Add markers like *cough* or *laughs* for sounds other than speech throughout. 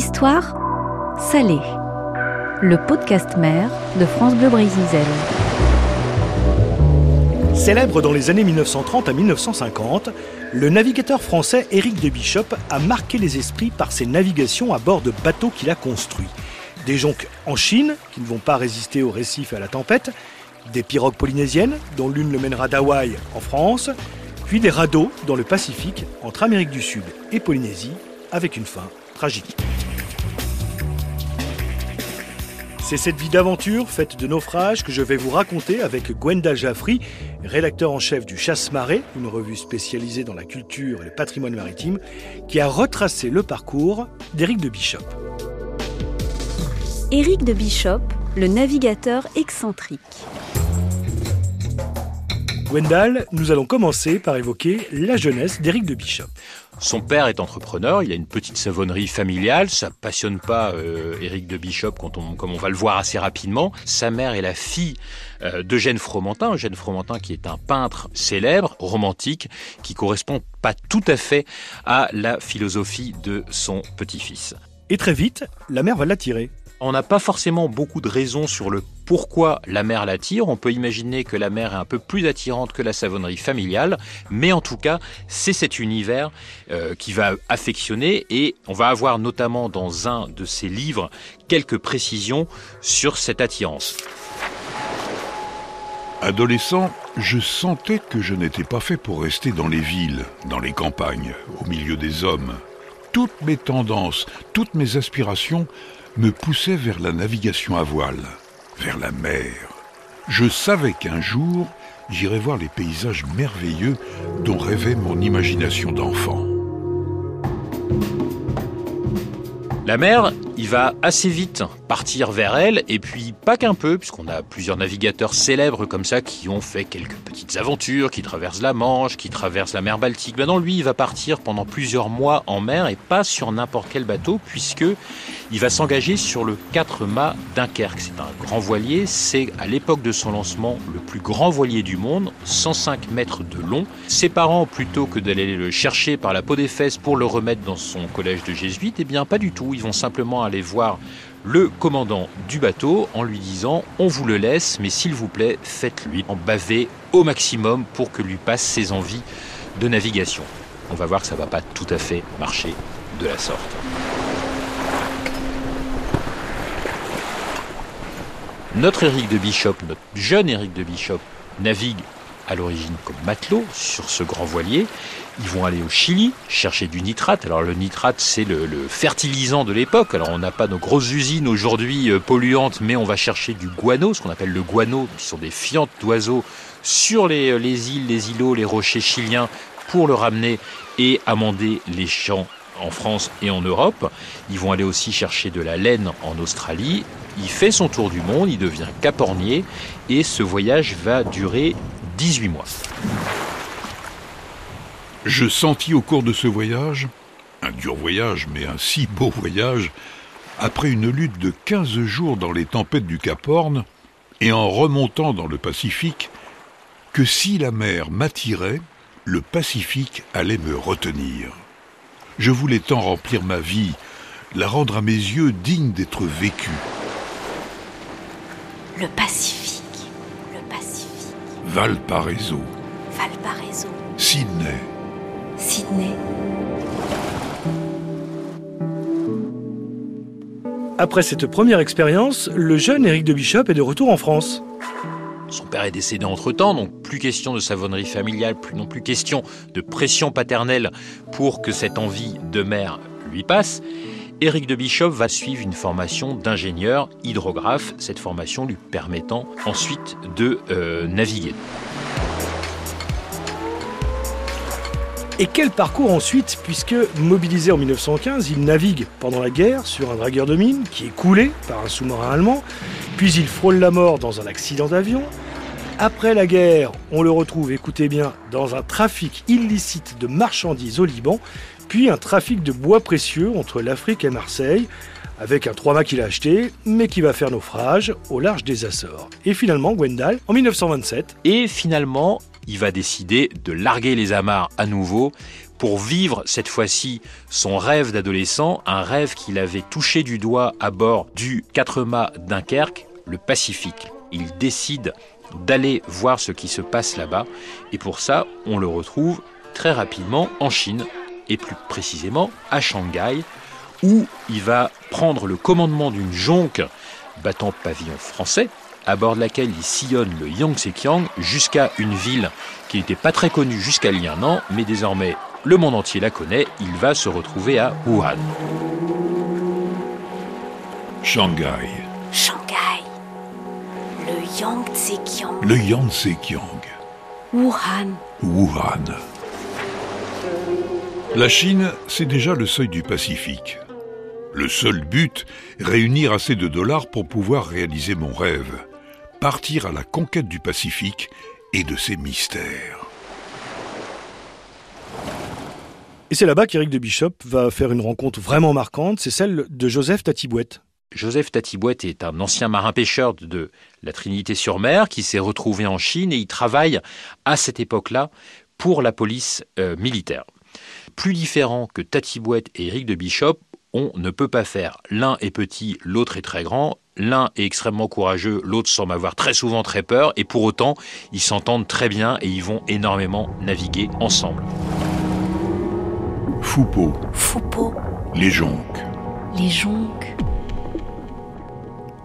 histoire, Salé, le podcast mère de France Bleu Brésil. Célèbre dans les années 1930 à 1950, le navigateur français Éric de Bishop a marqué les esprits par ses navigations à bord de bateaux qu'il a construits. Des jonques en Chine, qui ne vont pas résister aux récifs et à la tempête, des pirogues polynésiennes, dont l'une le mènera d'Hawaï en France, puis des radeaux dans le Pacifique entre Amérique du Sud et Polynésie, avec une fin tragique. C'est cette vie d'aventure faite de naufrages que je vais vous raconter avec Gwenda Jaffry, rédacteur en chef du Chasse-Marée, une revue spécialisée dans la culture et le patrimoine maritime, qui a retracé le parcours d'Éric de Bishop. Éric de Bishop, le navigateur excentrique. Gwendal, nous allons commencer par évoquer la jeunesse d'Éric de Bishop. Son père est entrepreneur, il a une petite savonnerie familiale, ça passionne pas euh, Éric de Bishop quand on, comme on va le voir assez rapidement. Sa mère est la fille euh, d'Eugène Fromentin, Eugène Fromentin qui est un peintre célèbre, romantique, qui correspond pas tout à fait à la philosophie de son petit-fils. Et très vite, la mère va l'attirer. On n'a pas forcément beaucoup de raisons sur le pourquoi la mer l'attire. On peut imaginer que la mer est un peu plus attirante que la savonnerie familiale, mais en tout cas, c'est cet univers euh, qui va affectionner et on va avoir notamment dans un de ses livres quelques précisions sur cette attirance. Adolescent, je sentais que je n'étais pas fait pour rester dans les villes, dans les campagnes, au milieu des hommes. Toutes mes tendances, toutes mes aspirations me poussait vers la navigation à voile, vers la mer. Je savais qu'un jour, j'irais voir les paysages merveilleux dont rêvait mon imagination d'enfant. La mer, il va assez vite partir vers elle, et puis pas qu'un peu, puisqu'on a plusieurs navigateurs célèbres comme ça qui ont fait quelques petites aventures, qui traversent la Manche, qui traversent la mer Baltique. Maintenant, lui, il va partir pendant plusieurs mois en mer, et pas sur n'importe quel bateau, puisque il va s'engager sur le 4 mâts Dunkerque. C'est un grand voilier, c'est à l'époque de son lancement le plus grand voilier du monde, 105 mètres de long. Ses parents, plutôt que d'aller le chercher par la peau des fesses pour le remettre dans son collège de jésuites, eh bien pas du tout. Ils vont simplement aller voir le commandant du bateau en lui disant on vous le laisse mais s'il vous plaît faites-lui en baver au maximum pour que lui passe ses envies de navigation. On va voir que ça va pas tout à fait marcher de la sorte. Notre Éric de Bishop, notre jeune Éric de Bishop, navigue à l'origine comme matelot sur ce grand voilier. Ils vont aller au Chili chercher du nitrate. Alors le nitrate, c'est le, fertilisant de l'époque. Alors on n'a pas nos grosses usines aujourd'hui euh, polluantes, mais on va chercher du guano, ce qu'on appelle le guano, qui sont des fientes d'oiseaux sur les, euh, les îles, les îlots, les rochers chiliens pour le ramener et amender les champs en France et en Europe. Ils vont aller aussi chercher de la laine en Australie il fait son tour du monde, il devient capornier et ce voyage va durer 18 mois. Je sentis au cours de ce voyage, un dur voyage mais un si beau voyage, après une lutte de 15 jours dans les tempêtes du Cap Horn et en remontant dans le Pacifique, que si la mer m'attirait, le Pacifique allait me retenir. Je voulais tant remplir ma vie, la rendre à mes yeux digne d'être vécue. Le Pacifique. Valparaiso. Valparaiso. Sydney. Sydney. Après cette première expérience, le jeune Éric de Bishop est de retour en France. Son père est décédé entre-temps, donc plus question de savonnerie familiale, plus non plus question de pression paternelle pour que cette envie de mère lui passe. Éric de Bishop va suivre une formation d'ingénieur hydrographe, cette formation lui permettant ensuite de euh, naviguer. Et quel parcours ensuite, puisque mobilisé en 1915, il navigue pendant la guerre sur un dragueur de mine qui est coulé par un sous-marin allemand, puis il frôle la mort dans un accident d'avion. Après la guerre, on le retrouve, écoutez bien, dans un trafic illicite de marchandises au Liban, puis un trafic de bois précieux entre l'Afrique et Marseille, avec un 3 mâts qu'il a acheté, mais qui va faire naufrage au large des Açores. Et finalement, Gwendal, en 1927. Et finalement, il va décider de larguer les amarres à nouveau pour vivre cette fois-ci son rêve d'adolescent, un rêve qu'il avait touché du doigt à bord du 4 mâts Dunkerque, le Pacifique. Il décide d'aller voir ce qui se passe là-bas et pour ça, on le retrouve très rapidement en Chine et plus précisément à Shanghai où il va prendre le commandement d'une jonque battant pavillon français à bord de laquelle il sillonne le Yangtze-Kiang jusqu'à une ville qui n'était pas très connue jusqu'à il y a un an, mais désormais le monde entier la connaît, il va se retrouver à Wuhan. Shanghai. Shanghai. Le Yangtze-Kiang. Le Yangtze-Kiang. Wuhan. Wuhan. La Chine, c'est déjà le seuil du Pacifique. Le seul but, réunir assez de dollars pour pouvoir réaliser mon rêve. Partir à la conquête du Pacifique et de ses mystères. Et c'est là-bas qu'Éric de Bishop va faire une rencontre vraiment marquante, c'est celle de Joseph Tatibouette. Joseph Tatibouette est un ancien marin-pêcheur de la Trinité-sur-Mer qui s'est retrouvé en Chine et il travaille à cette époque-là pour la police euh, militaire. Plus différent que Tatibouette et Éric de Bishop, on ne peut pas faire. L'un est petit, l'autre est très grand. L'un est extrêmement courageux, l'autre semble avoir très souvent très peur, et pour autant, ils s'entendent très bien et ils vont énormément naviguer ensemble. Foupeau, Foupeau. les jonques. Les jonques.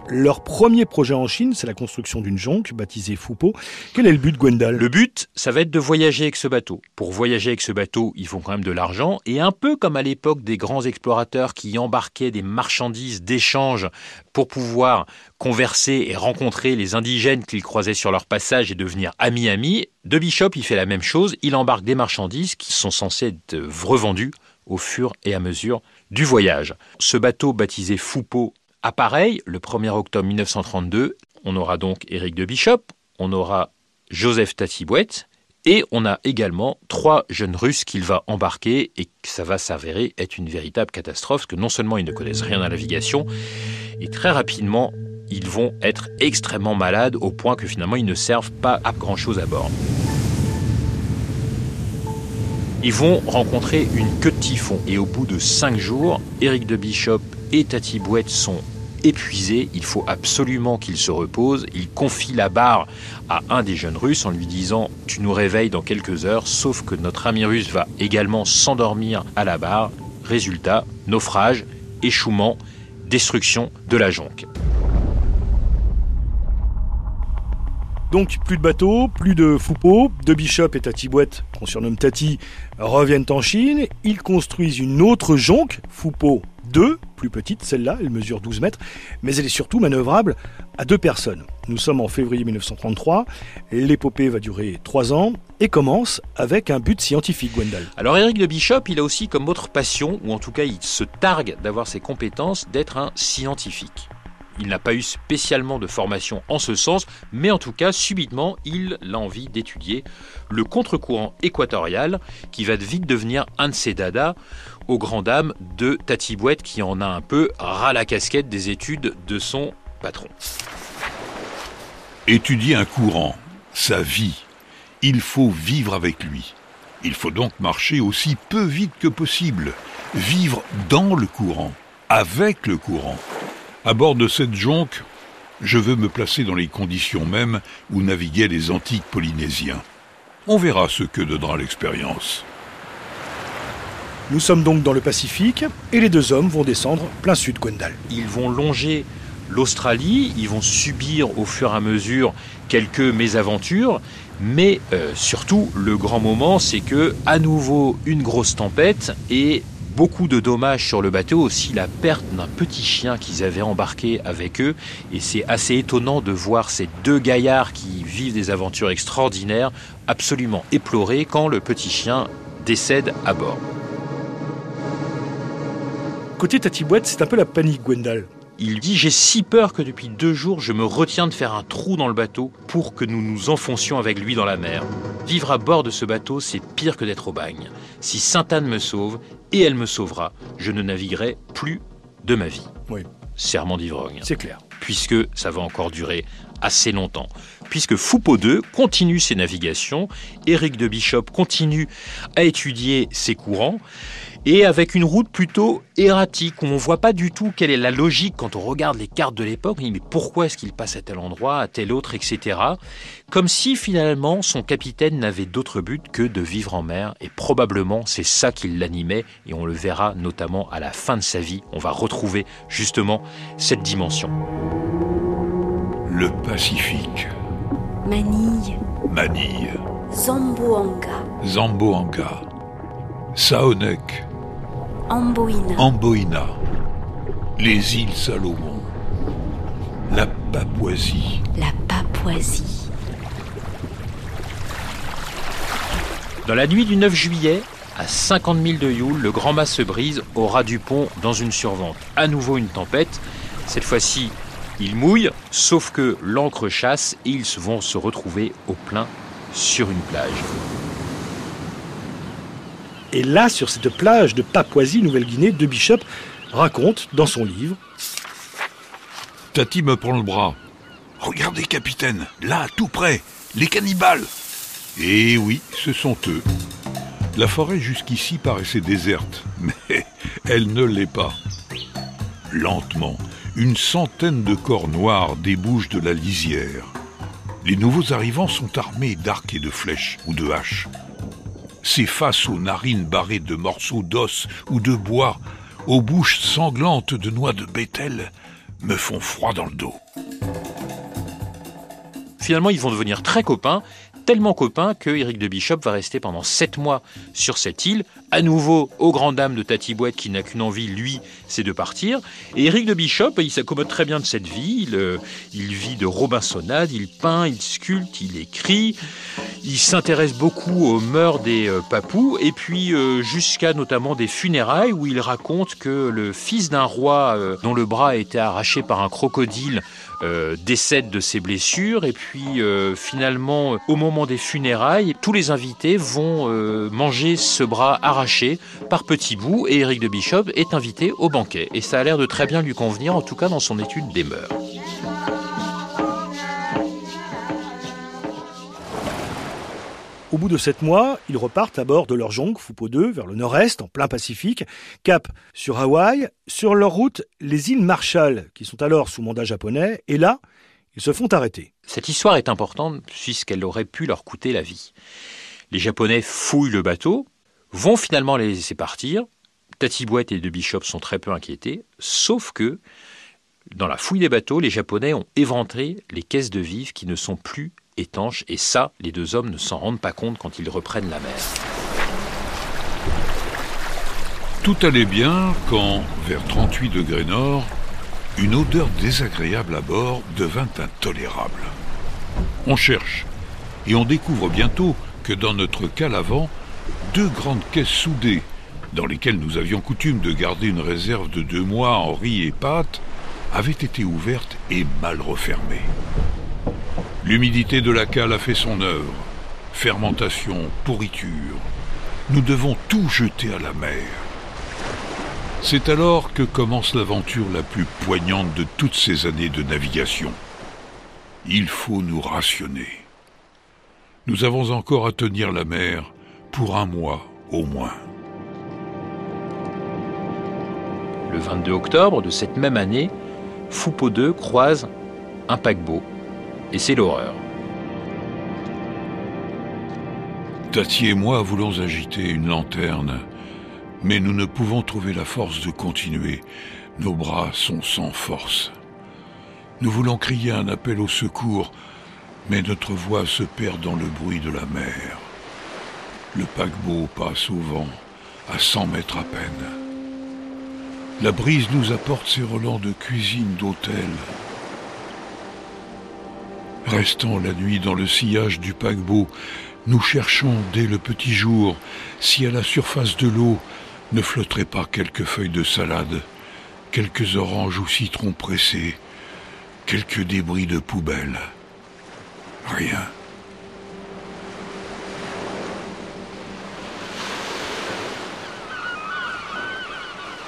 Leur premier projet en Chine, c'est la construction d'une jonque baptisée Foupeau. Quel est le but de Gwendal? Le but, ça va être de voyager avec ce bateau. Pour voyager avec ce bateau, ils font quand même de l'argent. Et un peu comme à l'époque des grands explorateurs qui embarquaient des marchandises d'échange pour pouvoir converser et rencontrer les indigènes qu'ils croisaient sur leur passage et devenir amis-amis, De Bishop, il fait la même chose. Il embarque des marchandises qui sont censées être revendues au fur et à mesure du voyage. Ce bateau baptisé Foupeau Appareil, le 1er octobre 1932, on aura donc Éric de Bishop, on aura Joseph Tatibouette, et on a également trois jeunes Russes qu'il va embarquer et ça va s'avérer être une véritable catastrophe, que non seulement ils ne connaissent rien à la navigation, et très rapidement, ils vont être extrêmement malades au point que finalement ils ne servent pas à grand-chose à bord. Ils vont rencontrer une queue de typhon et au bout de cinq jours, Éric de Bishop et Tati Bouette sont épuisés. Il faut absolument qu'ils se reposent. Il confie la barre à un des jeunes Russes en lui disant Tu nous réveilles dans quelques heures, sauf que notre ami russe va également s'endormir à la barre. Résultat naufrage, échouement, destruction de la jonque. Donc plus de bateaux, plus de Foupeau, de Bishop et Tati Bouette, qu'on surnomme Tati, reviennent en Chine. Ils construisent une autre jonque, Foupeau 2, plus petite, celle-là, elle mesure 12 mètres, mais elle est surtout manœuvrable à deux personnes. Nous sommes en février 1933, l'épopée va durer trois ans et commence avec un but scientifique, Gwendal. Alors Eric de Bishop, il a aussi comme autre passion, ou en tout cas il se targue d'avoir ses compétences, d'être un scientifique. Il n'a pas eu spécialement de formation en ce sens, mais en tout cas, subitement, il a envie d'étudier le contre-courant équatorial, qui va vite devenir un de ses dadas, aux grandes dames de Tati Bouette, qui en a un peu ras la casquette des études de son patron. Étudier un courant, sa vie, il faut vivre avec lui. Il faut donc marcher aussi peu vite que possible, vivre dans le courant, avec le courant. À bord de cette jonque, je veux me placer dans les conditions mêmes où naviguaient les antiques Polynésiens. On verra ce que donnera l'expérience. Nous sommes donc dans le Pacifique et les deux hommes vont descendre plein sud, Gwendal. Ils vont longer l'Australie, ils vont subir au fur et à mesure quelques mésaventures, mais euh, surtout le grand moment, c'est que à nouveau une grosse tempête et beaucoup de dommages sur le bateau, aussi la perte d'un petit chien qu'ils avaient embarqué avec eux. Et c'est assez étonnant de voir ces deux gaillards qui vivent des aventures extraordinaires absolument éplorés quand le petit chien décède à bord. Côté Tatibouette, c'est un peu la panique, Gwendal. Il dit J'ai si peur que depuis deux jours, je me retiens de faire un trou dans le bateau pour que nous nous enfoncions avec lui dans la mer. Vivre à bord de ce bateau, c'est pire que d'être au bagne. Si Sainte-Anne me sauve, et elle me sauvera, je ne naviguerai plus de ma vie. Oui, Serment d'ivrogne. c'est clair. Puisque ça va encore durer assez longtemps, puisque Foucault II continue ses navigations, Éric de Bishop continue à étudier ses courants, et avec une route plutôt erratique, où on ne voit pas du tout quelle est la logique quand on regarde les cartes de l'époque, mais pourquoi est-ce qu'il passe à tel endroit, à tel autre, etc. Comme si finalement son capitaine n'avait d'autre but que de vivre en mer, et probablement c'est ça qui l'animait, et on le verra notamment à la fin de sa vie, on va retrouver justement cette dimension. Le Pacifique, Manille, Manille, Zamboanga, Zamboanga, Saonek, Amboina, Amboina, les îles Salomon, la Papouasie, la Papouasie. Dans la nuit du 9 juillet, à 50 000 de Youle, le grand mât se brise au ras du pont dans une survente. À nouveau une tempête. Cette fois-ci, il mouille, sauf que l'ancre chasse et ils vont se retrouver au plein sur une plage. Et là, sur cette plage de Papouasie, Nouvelle-Guinée, De Bishop raconte dans son livre Tati me prend le bras. Regardez, capitaine, là, tout près, les cannibales. Eh oui, ce sont eux. La forêt jusqu'ici paraissait déserte, *laughs* mais elle ne l'est pas. Lentement, une centaine de corps noirs débouchent de la lisière. Les nouveaux arrivants sont armés d'arcs et de flèches ou de haches. Ces faces aux narines barrées de morceaux d'os ou de bois, aux bouches sanglantes de noix de bétel, me font froid dans le dos. Finalement, ils vont devenir très copains, tellement copains que Éric de Bishop va rester pendant sept mois sur cette île, à nouveau aux grandes dames de Tati qui n'a qu'une envie, lui, c'est de partir. Et Éric de Bishop, il s'accommode très bien de cette vie, il, euh, il vit de robinsonnade, il peint, il sculpte, il écrit, il s'intéresse beaucoup aux mœurs des euh, papous, et puis euh, jusqu'à notamment des funérailles où il raconte que le fils d'un roi euh, dont le bras a été arraché par un crocodile décède de ses blessures et puis finalement au moment des funérailles tous les invités vont manger ce bras arraché par petits bouts et Eric de Bishop est invité au banquet et ça a l'air de très bien lui convenir en tout cas dans son étude des mœurs. Au bout de sept mois, ils repartent à bord de leur jonque Foupo 2 vers le nord-est, en plein Pacifique, cap sur Hawaï. Sur leur route, les îles Marshall, qui sont alors sous mandat japonais, et là, ils se font arrêter. Cette histoire est importante puisqu'elle aurait pu leur coûter la vie. Les Japonais fouillent le bateau, vont finalement les laisser partir. Tati Bouette et De Bishop sont très peu inquiétés, sauf que dans la fouille des bateaux, les Japonais ont éventré les caisses de vivres qui ne sont plus et ça, les deux hommes ne s'en rendent pas compte quand ils reprennent la mer. Tout allait bien quand, vers 38 degrés nord, une odeur désagréable à bord devint intolérable. On cherche et on découvre bientôt que dans notre cale avant, deux grandes caisses soudées, dans lesquelles nous avions coutume de garder une réserve de deux mois en riz et pâtes, avaient été ouvertes et mal refermées. L'humidité de la cale a fait son œuvre. Fermentation, pourriture. Nous devons tout jeter à la mer. C'est alors que commence l'aventure la plus poignante de toutes ces années de navigation. Il faut nous rationner. Nous avons encore à tenir la mer pour un mois au moins. Le 22 octobre de cette même année, Foupo II croise un paquebot. Et c'est l'horreur. Tati et moi voulons agiter une lanterne, mais nous ne pouvons trouver la force de continuer. Nos bras sont sans force. Nous voulons crier un appel au secours, mais notre voix se perd dans le bruit de la mer. Le paquebot passe au vent, à cent mètres à peine. La brise nous apporte ses relents de cuisine d'hôtel. Restant la nuit dans le sillage du paquebot, nous cherchons dès le petit jour si à la surface de l'eau ne flotteraient pas quelques feuilles de salade, quelques oranges ou citrons pressés, quelques débris de poubelle. Rien.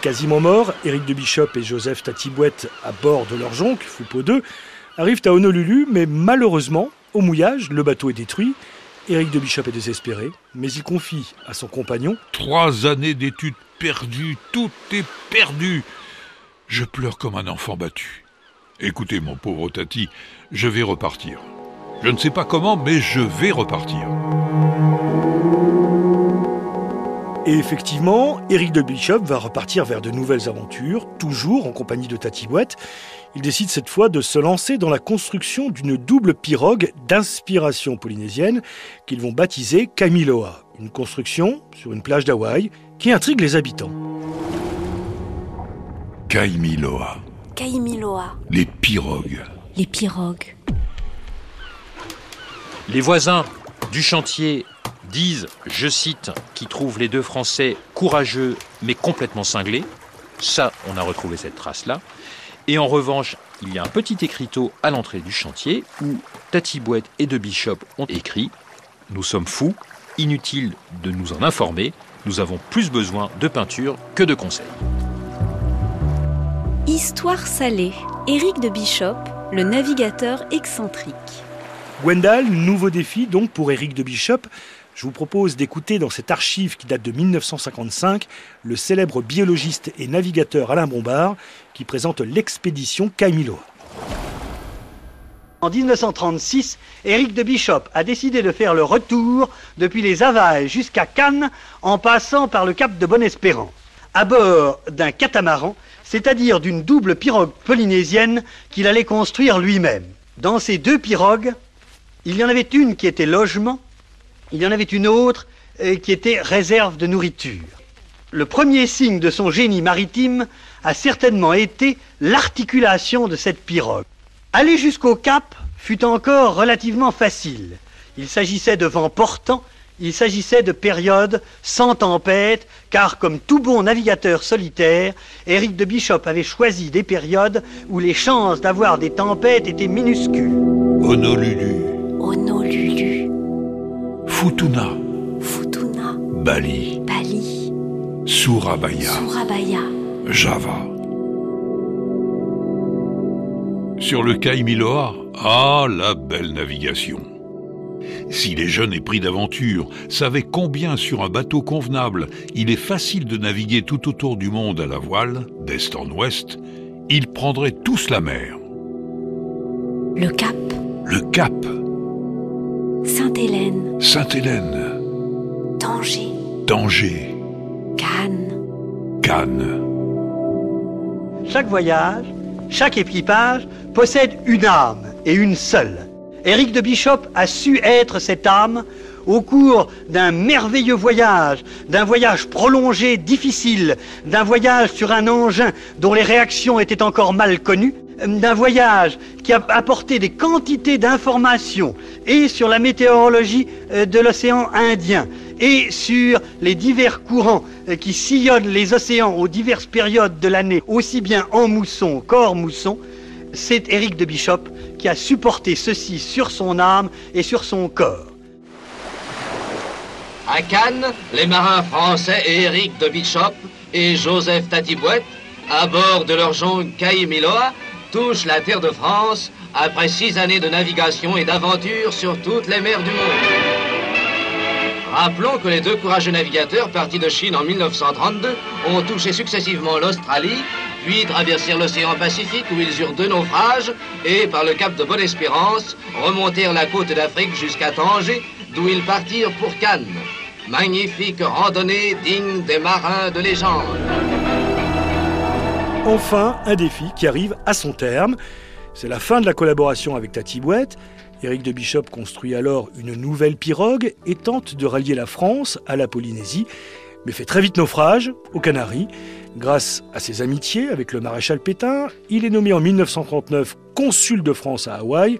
Quasiment morts, Éric de Bishop et Joseph Tatibouette à bord de leur jonque, Foupo 2, arrivent à Honolulu, mais malheureusement, au mouillage, le bateau est détruit. Éric de Bishop est désespéré, mais il confie à son compagnon Trois années d'études perdues, tout est perdu. Je pleure comme un enfant battu. Écoutez, mon pauvre Tati, je vais repartir. Je ne sais pas comment, mais je vais repartir. Et effectivement, Éric de Bishop va repartir vers de nouvelles aventures, toujours en compagnie de Tati Bouette. Il décide cette fois de se lancer dans la construction d'une double pirogue d'inspiration polynésienne qu'ils vont baptiser Kamiloa. Une construction sur une plage d'Hawaï qui intrigue les habitants. Kaimiloa, Kaimiloa. les pirogues. Les pirogues. Les voisins du chantier disent, je cite, qu'ils trouvent les deux Français courageux mais complètement cinglés. Ça, on a retrouvé cette trace-là. Et en revanche, il y a un petit écriteau à l'entrée du chantier où Tati Bouette et De Bishop ont écrit Nous sommes fous, inutile de nous en informer, nous avons plus besoin de peinture que de conseils. Histoire salée. Éric de Bishop, le navigateur excentrique. Gwendal, nouveau défi donc pour Éric de Bishop. Je vous propose d'écouter dans cette archive qui date de 1955 le célèbre biologiste et navigateur Alain Bombard qui présente l'expédition Kaimiloa. En 1936, Éric de Bishop a décidé de faire le retour depuis les Havaïs jusqu'à Cannes en passant par le cap de Bonne-Espérance, à bord d'un catamaran, c'est-à-dire d'une double pirogue polynésienne qu'il allait construire lui-même. Dans ces deux pirogues, il y en avait une qui était logement, il y en avait une autre euh, qui était réserve de nourriture. Le premier signe de son génie maritime a certainement été l'articulation de cette pirogue. Aller jusqu'au cap fut encore relativement facile. Il s'agissait de vents portants, il s'agissait de périodes sans tempête, car comme tout bon navigateur solitaire, Éric de Bishop avait choisi des périodes où les chances d'avoir des tempêtes étaient minuscules. Honolulu, Honolulu. Futuna, Futuna. Bali, Bali. Surabaya, Surabaya. Java. Sur le Kaimiloa, ah, la belle navigation. Si les jeunes épris d'aventure savaient combien sur un bateau convenable il est facile de naviguer tout autour du monde à la voile, d'est en ouest, ils prendraient tous la mer. Le Cap. Le Cap, Sainte-Hélène. Sainte-Hélène, Tanger. Tanger, Cannes. Cannes. Chaque voyage, chaque équipage possède une âme et une seule. Éric de Bishop a su être cette âme au cours d'un merveilleux voyage, d'un voyage prolongé, difficile, d'un voyage sur un engin dont les réactions étaient encore mal connues, d'un voyage qui a apporté des quantités d'informations et sur la météorologie euh, de l'océan Indien et sur les divers courants euh, qui sillonnent les océans aux diverses périodes de l'année, aussi bien en mousson qu'hors mousson, c'est Éric de Bishop qui a supporté ceci sur son âme et sur son corps. À Cannes, les marins français Éric de Bishop et Joseph Tatibouette, à bord de leur jonque Kaimiloa, touchent la terre de France après six années de navigation et d'aventure sur toutes les mers du monde. Rappelons que les deux courageux navigateurs partis de Chine en 1932 ont touché successivement l'Australie, puis traversèrent l'océan Pacifique où ils eurent deux naufrages et, par le cap de Bonne-Espérance, remontèrent la côte d'Afrique jusqu'à Tanger, d'où ils partirent pour Cannes. Magnifique randonnée digne des marins de légende. Enfin, un défi qui arrive à son terme. C'est la fin de la collaboration avec Tati Bouette. Éric de Bishop construit alors une nouvelle pirogue et tente de rallier la France à la Polynésie, mais fait très vite naufrage aux Canaries. Grâce à ses amitiés avec le maréchal Pétain, il est nommé en 1939 consul de France à Hawaï.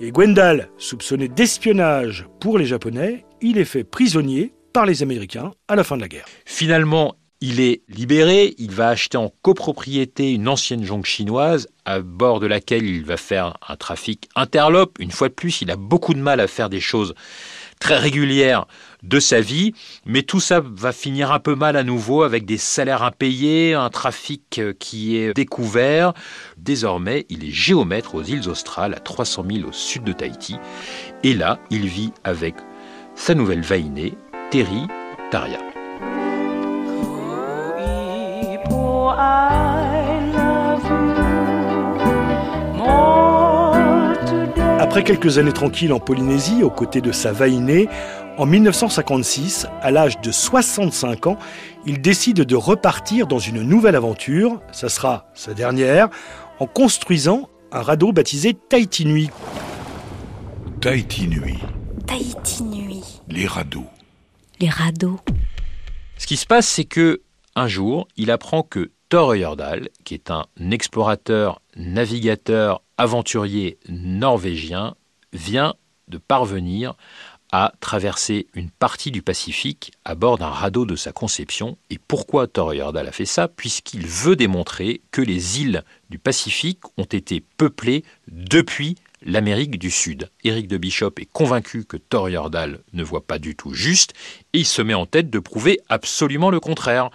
Et Gwendal, soupçonné d'espionnage pour les Japonais, il est fait prisonnier par les Américains à la fin de la guerre. Finalement, il est libéré, il va acheter en copropriété une ancienne jonque chinoise à bord de laquelle il va faire un trafic interlope. Une fois de plus, il a beaucoup de mal à faire des choses très régulières de sa vie. Mais tout ça va finir un peu mal à nouveau avec des salaires impayés, un trafic euh, qui est découvert. Désormais, il est géomètre aux îles Australes, à 300 000 au sud de Tahiti. Et là, il vit avec sa nouvelle vainée, Terry Taria. Après quelques années tranquilles en Polynésie, aux côtés de sa vainée, en 1956, à l'âge de 65 ans, il décide de repartir dans une nouvelle aventure, ça sera sa dernière, en construisant un radeau baptisé Tahiti Nui. Tahiti Nui, Tahiti nuit. les radeaux. Les radeaux. Ce qui se passe, c'est que un jour, il apprend que Thor qui est un explorateur, navigateur, aventurier norvégien, vient de parvenir à traverser une partie du Pacifique à bord d'un radeau de sa conception. Et pourquoi Thor a fait ça? Puisqu'il veut démontrer que les îles du Pacifique ont été peuplées depuis l'Amérique du Sud. Éric de Bishop est convaincu que Thor ne voit pas du tout juste et il se met en tête de prouver absolument le contraire.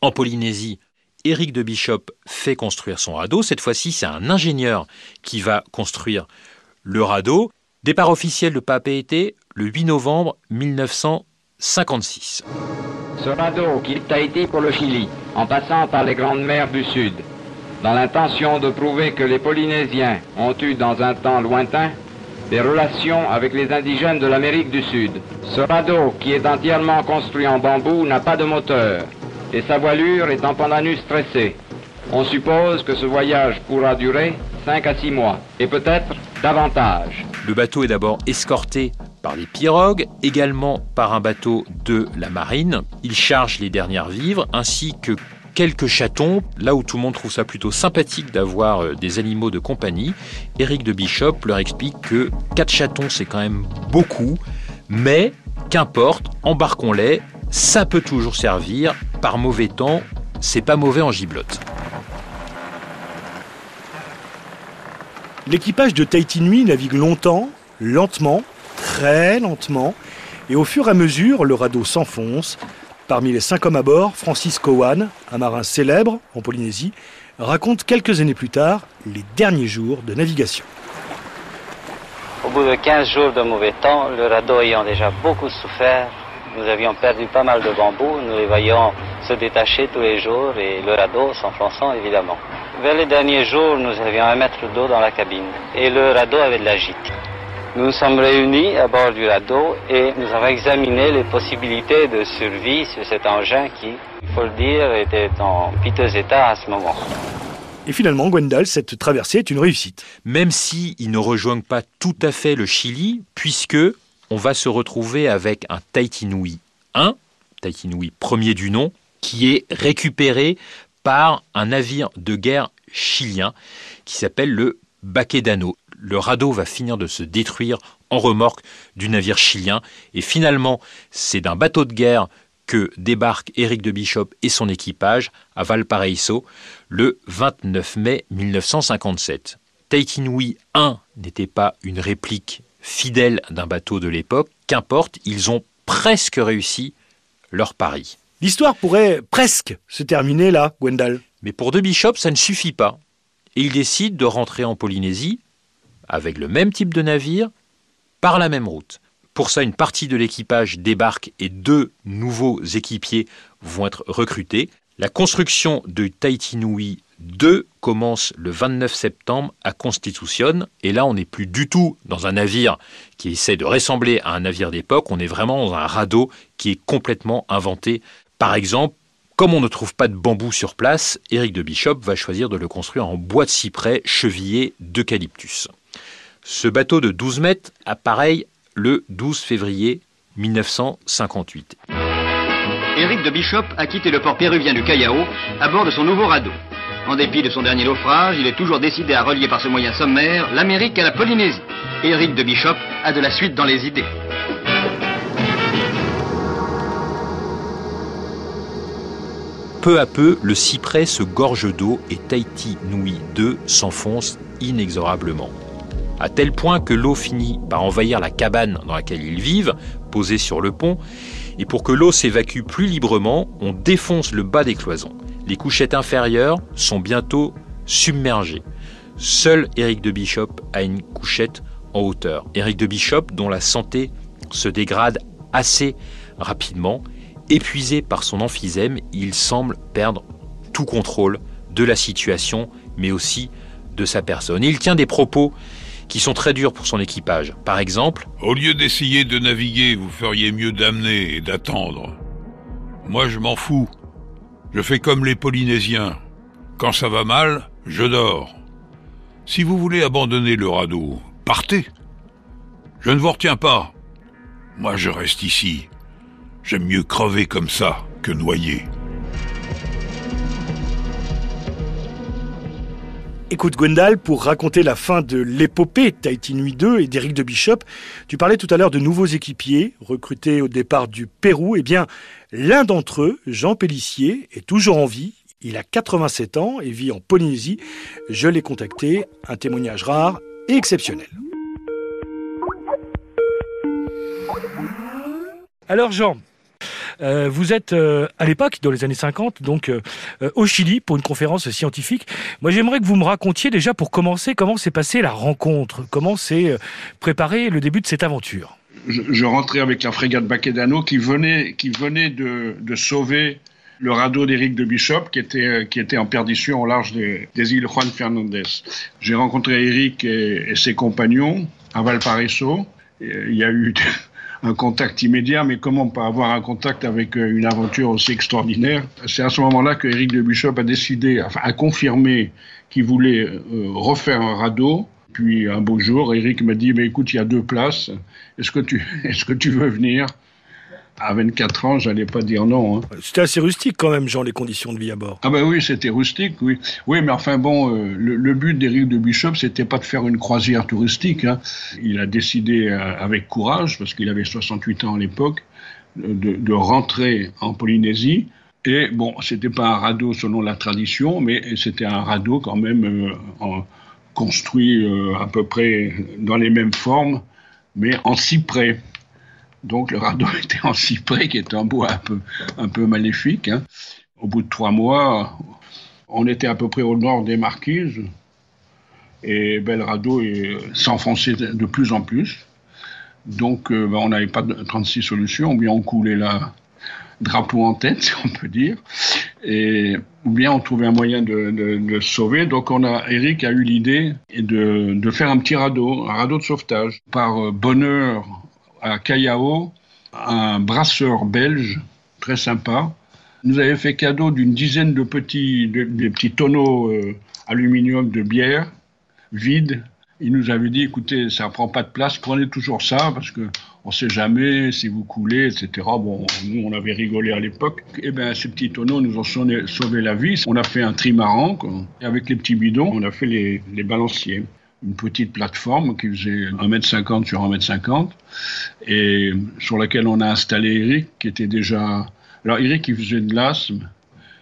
En Polynésie, Éric de Bishop fait construire son radeau. Cette fois-ci, c'est un ingénieur qui va construire le radeau. Départ officiel de Papeete le 8 novembre 1956. Ce radeau quitte Tahiti pour le Chili, en passant par les grandes mers du Sud, dans l'intention de prouver que les Polynésiens ont eu dans un temps lointain des relations avec les indigènes de l'Amérique du Sud. Ce radeau, qui est entièrement construit en bambou, n'a pas de moteur, et sa voilure est en pandanus stressé. On suppose que ce voyage pourra durer 5 à 6 mois, et peut-être davantage. Le bateau est d'abord escorté par des pirogues, également par un bateau de la marine. Il charge les dernières vivres ainsi que quelques chatons, là où tout le monde trouve ça plutôt sympathique d'avoir euh, des animaux de compagnie. Éric de Bishop leur explique que 4 chatons c'est quand même beaucoup, mais qu'importe, embarquons-les, ça peut toujours servir, par mauvais temps, c'est pas mauvais en giblotte. L'équipage de Tahiti Nui navigue longtemps, lentement, très lentement, et au fur et à mesure, le radeau s'enfonce. Parmi les cinq hommes à bord, Francis Cowan, un marin célèbre en Polynésie, raconte quelques années plus tard les derniers jours de navigation. Au bout de 15 jours de mauvais temps, le radeau ayant déjà beaucoup souffert, nous avions perdu pas mal de bambous, nous les voyions se détacher tous les jours et le radeau s'enfonçant évidemment. Vers les derniers jours, nous avions un mètre d'eau dans la cabine et le radeau avait de la gîte. Nous nous sommes réunis à bord du radeau et nous avons examiné les possibilités de survie sur cet engin qui, il faut le dire, était en piteux état à ce moment. Et finalement, Gwendal, cette traversée est une réussite. Même si ils ne rejoignent pas tout à fait le Chili, puisque on va se retrouver avec un Tahiti Nui 1, Tahiti Nui premier du nom, qui est récupéré par un navire de guerre chilien qui s'appelle le Baquedano. Le radeau va finir de se détruire en remorque du navire chilien et finalement c'est d'un bateau de guerre que débarque Éric de Bishop et son équipage à Valparaiso le 29 mai 1957. Tahiti Nui 1 n'était pas une réplique fidèle d'un bateau de l'époque, qu'importe, ils ont presque réussi leur pari. L'histoire pourrait presque se terminer là, Gwendal. Mais pour De Bishop, ça ne suffit pas. Et il décide de rentrer en Polynésie avec le même type de navire, par la même route. Pour ça, une partie de l'équipage débarque et deux nouveaux équipiers vont être recrutés. La construction de Tahiti Nui 2 commence le 29 septembre à Constitution. Et là, on n'est plus du tout dans un navire qui essaie de ressembler à un navire d'époque. On est vraiment dans un radeau qui est complètement inventé. Par exemple, comme on ne trouve pas de bambou sur place, Éric de Bishop va choisir de le construire en bois de cyprès chevillé d'eucalyptus. Ce bateau de 12 mètres apparaît le 12 février 1958. Éric de Bishop a quitté le port péruvien du Callao à bord de son nouveau radeau. En dépit de son dernier naufrage, il est toujours décidé à relier par ce moyen sommaire l'Amérique à la Polynésie. Éric de Bishop a de la suite dans les idées. Peu à peu, le cyprès se gorge d'eau et Tahiti Nui 2 s'enfonce inexorablement. À tel point que l'eau finit par envahir la cabane dans laquelle ils vivent, posées sur le pont. Et pour que l'eau s'évacue plus librement, on défonce le bas des cloisons. Les couchettes inférieures sont bientôt submergées. Seul Éric de Bishop a une couchette en hauteur. Éric de Bishop, dont la santé se dégrade assez rapidement, épuisé par son emphysème, il semble perdre tout contrôle de la situation, mais aussi de sa personne. Il tient des propos qui sont très durs pour son équipage. Par exemple, Au lieu d'essayer de naviguer, vous feriez mieux d'amener et d'attendre. Moi, je m'en fous. Je fais comme les Polynésiens. Quand ça va mal, je dors. Si vous voulez abandonner le radeau, partez. Je ne vous retiens pas. Moi, je reste ici. J'aime mieux crever comme ça que noyer. Écoute Gwendal, pour raconter la fin de l'épopée Tahiti Nuit 2 et d'Éric de Bishop, tu parlais tout à l'heure de nouveaux équipiers recrutés au départ du Pérou. Eh bien, l'un d'entre eux, Jean Pellissier, est toujours en vie. Il a 87 ans et vit en Polynésie. Je l'ai contacté, un témoignage rare et exceptionnel. Alors Jean, euh, vous êtes euh, à l'époque, dans les années 50, donc euh, au Chili pour une conférence scientifique. Moi, j'aimerais que vous me racontiez déjà pour commencer comment s'est passée la rencontre, comment s'est préparé le début de cette aventure? je, rentrais avec la frégate Baquedano qui venait, qui venait de, sauver le radeau d'Éric de Bishop qui était, qui était en perdition au large des, îles Juan Fernandez. J'ai rencontré Éric et, et ses compagnons à Valparaiso. Il y a eu un contact immédiat, mais comment pas avoir un contact avec euh, une aventure aussi extraordinaire? C'est à ce moment-là que Éric de Bishop a décidé, enfin, a confirmé qu'il voulait euh, refaire un radeau. Puis un beau jour, Eric m'a dit, mais écoute, il y a deux places. Tu, *laughs* est-ce que tu veux venir? À 24 ans, j'allais pas dire non. hein. C'était assez rustique quand même, Jean, les conditions de vie à bord. Ah ben oui, c'était rustique, oui. Oui, mais enfin bon, euh, le, le but d'Éric de Bishop, c'était pas de faire une croisière touristique. hein. Il a décidé euh, avec courage, parce qu'il avait 68 ans à l'époque, de, de rentrer en Polynésie. Et bon, c'était pas un radeau selon la tradition, mais c'était un radeau quand même euh, en- construit à peu près dans les mêmes formes, mais en cyprès. Donc le radeau *laughs* était en cyprès, qui est un bois un peu, un peu maléfique. hein. Au bout de trois mois, on était à peu près au nord des Marquises, et ben, le radeau s'enfonçait de plus en plus. Donc euh, ben, on n'avait pas de 36 solutions, ou bien on coulait là drapeau en tête, *laughs* si on peut dire, et, ou bien on trouvait un moyen de, se sauver. Donc on a, Eric a eu l'idée de, de faire un petit radeau, un radeau de sauvetage. Par euh, bonheur, à Callao, un brasseur belge très sympa nous avait fait cadeau d'une dizaine de petits, de, des petits tonneaux euh, aluminium de bière vides. Il nous avait dit, écoutez, ça prend pas de place, prenez toujours ça parce que on sait jamais si vous coulez, etc. Bon, nous on avait rigolé à l'époque. Et ben ces petits tonneaux nous ont sauvé la vie. On a fait un trimaran quoi. Et avec les petits bidons, on a fait les, les balanciers. Une petite plateforme qui faisait 1m50 sur 1m50 et sur laquelle on a installé Eric qui était déjà alors Eric, il faisait de l'asthme.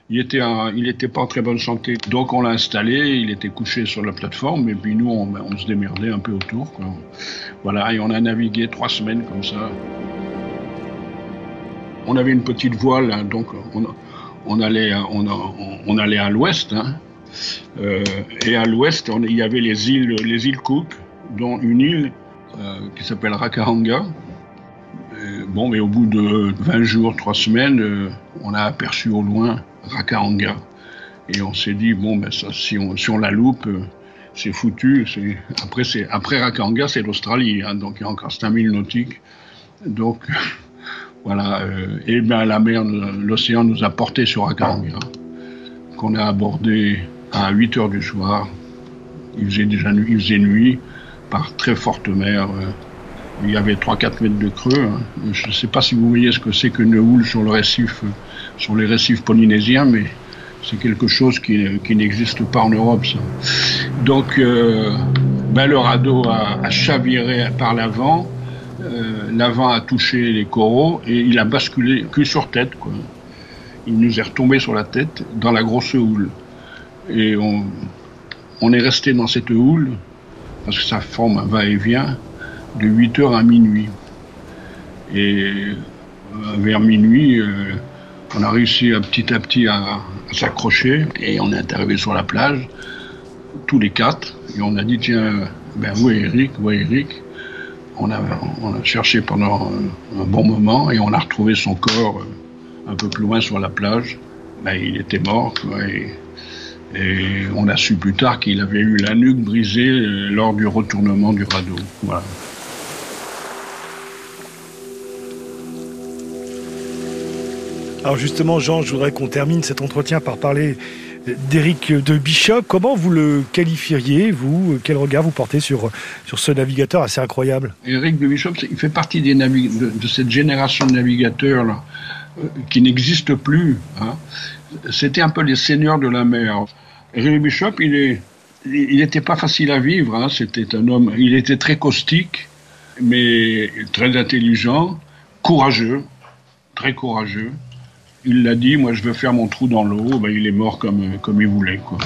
Il était, il était pas en très bonne santé. Donc on l'a installé, il était couché sur la plateforme, et puis nous, on, se démerdait un peu autour. Voilà, et on a navigué trois semaines comme ça. On avait une petite voile, hein, donc on, allait, on allait à l'ouest. hein. Euh, et à l'ouest, il y avait les îles, les îles Cook, dont une île euh, qui s'appelle Rakahanga. Euh, bon, mais au bout de 20 jours, 3 semaines, euh, on a aperçu au loin Rakahanga. Et on s'est dit, bon, ben si on, si la loupe, c'est foutu. Après, après Rakahanga, c'est l'Australie, hein, donc il y a encore 5000 nautiques. Donc, *laughs* voilà. euh, et ben la mer, l'océan nous a portés sur Rakahanga, qu'on a abordé à 8 heures du soir. Il faisait déjà nuit, il faisait nuit par très forte mer. euh, il y avait 3-4 mètres de creux. hein. Je ne sais pas si vous voyez ce que c'est qu'une houle sur le récif, euh, sur les récifs polynésiens, mais c'est quelque chose qui, n'existe pas en Europe. ça. Donc, euh, le radeau a, chaviré par l'avant. L'avant a touché les coraux et il a basculé cul sur tête. Il nous est retombé sur la tête dans la grosse houle. Et on, est resté dans cette houle parce que ça forme un va-et-vient de 8 heures à minuit. Et euh, vers minuit, euh, on a réussi à, petit à petit à, s'accrocher et on est arrivé sur la plage, tous les quatre, et on a dit tiens, ben est Eric, est Eric on a, cherché pendant un, bon moment et on a retrouvé son corps euh, un peu plus loin sur la plage. Ben, il était mort, et, et on a su plus tard qu'il avait eu la nuque brisée euh, lors du retournement du radeau. Voilà. Alors justement, Jean, je voudrais qu'on termine cet entretien par parler d'Éric de Bishop. Comment vous le qualifieriez, vous? Quel regard vous portez sur, sur ce navigateur assez incroyable? Éric de Bishop, il fait partie des de, de cette génération de navigateurs là, euh, qui n'existe plus. hein. C'était un peu les seigneurs de la mer. De Bishop, il est, il n'était pas facile à vivre. hein. C'était un homme, il était très caustique, mais très intelligent, courageux, très courageux. Il l'a dit, moi je veux faire mon trou dans l'eau. Ben, il est mort comme, comme il voulait. Quoi.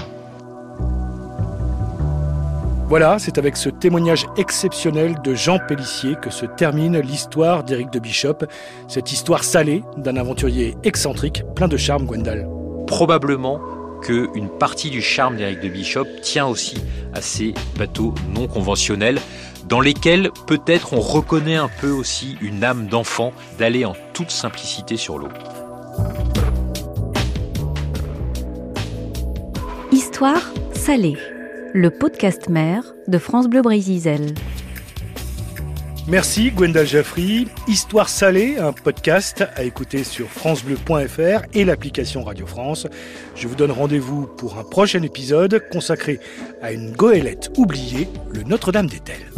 Voilà, c'est avec ce témoignage exceptionnel de Jean Pellissier que se termine l'histoire d'Éric de Bishop, cette histoire salée d'un aventurier excentrique, plein de charme, Gwendal. Probablement qu'une partie du charme d'Éric de Bishop tient aussi à ces bateaux non conventionnels dans lesquels peut-être on reconnaît un peu aussi une âme d'enfant d'aller en toute simplicité sur l'eau. Histoire salée, le podcast mère de France Bleu Brésil. Merci Gwendal Jaffry. Histoire salée, un podcast à écouter sur francebleu.fr et l'application Radio France. Je vous donne rendez-vous pour un prochain épisode consacré à une goélette oubliée, le Notre-Dame des Tels.